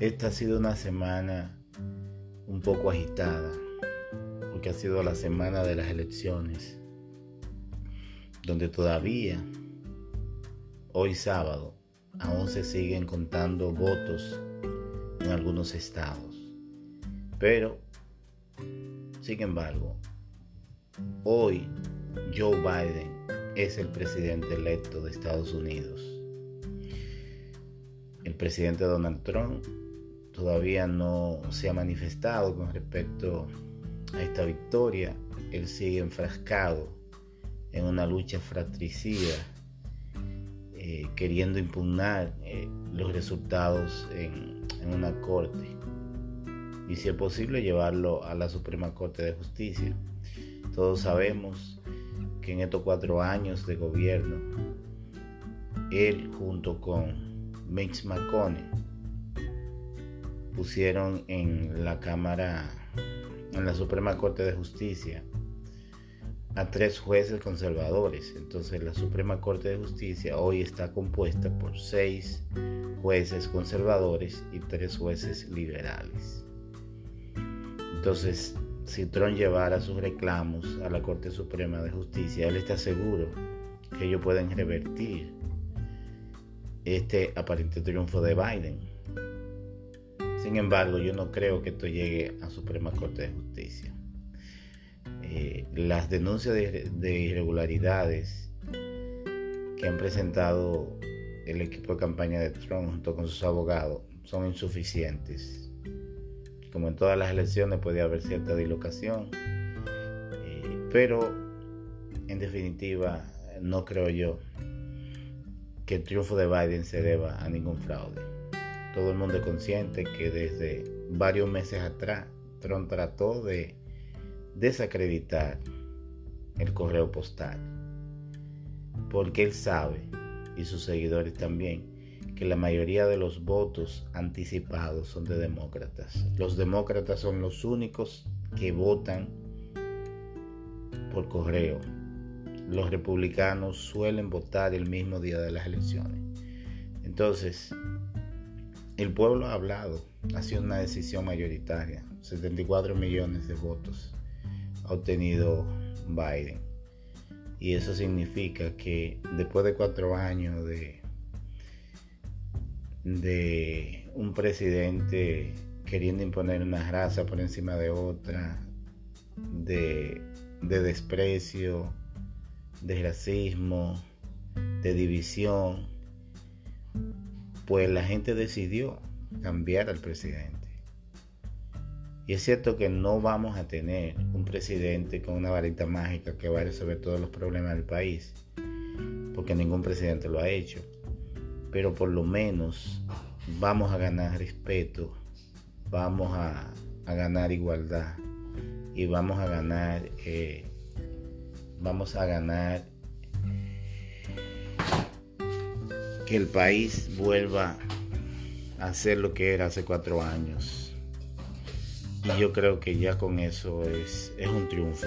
esta ha sido una semana un poco agitada, porque ha sido la semana de las elecciones, donde todavía, hoy sábado, aún se siguen contando votos en algunos estados. Pero, sin embargo, hoy Joe Biden es el presidente electo de Estados Unidos. El presidente Donald Trump todavía no se ha manifestado con respecto a esta victoria. Él sigue enfrascado en una lucha fratricida, eh, queriendo impugnar eh, los resultados en, en una corte y si es posible llevarlo a la Suprema Corte de Justicia. Todos sabemos que en estos cuatro años de gobierno, él junto con Mitch McConnell pusieron en la Cámara, en la Suprema Corte de Justicia, a tres jueces conservadores. Entonces la Suprema Corte de Justicia hoy está compuesta por seis jueces conservadores y tres jueces liberales. Entonces, si Trump llevara sus reclamos a la Corte Suprema de Justicia, él está seguro que ellos pueden revertir este aparente triunfo de Biden. Sin embargo, yo no creo que esto llegue a Suprema Corte de Justicia. Eh, las denuncias de, irregularidades que han presentado el equipo de campaña de Trump junto con sus abogados son insuficientes. Como en todas las elecciones puede haber cierta dislocación, eh, pero en definitiva no creo yo que el triunfo de Biden se deba a ningún fraude. Todo el mundo es consciente que desde varios meses atrás Trump trató de desacreditar el correo postal. Porque él sabe, y sus seguidores también, que la mayoría de los votos anticipados son de demócratas. Los demócratas son los únicos que votan por correo. Los republicanos suelen votar el mismo día de las elecciones. Entonces, el pueblo ha hablado, ha sido una decisión mayoritaria, 74 millones de votos ha obtenido Biden. Y eso significa que después de cuatro años de, de un presidente queriendo imponer una raza por encima de otra, de, de desprecio, de racismo, de división, pues la gente decidió cambiar al presidente. Y es cierto que no vamos a tener un presidente con una varita mágica que va a resolver todos los problemas del país, porque ningún presidente lo ha hecho. Pero por lo menos vamos a ganar respeto, vamos a, ganar igualdad y vamos a ganar, eh, vamos a ganar que el país vuelva a ser lo que era hace cuatro años. Y yo creo que ya con eso es, es un triunfo.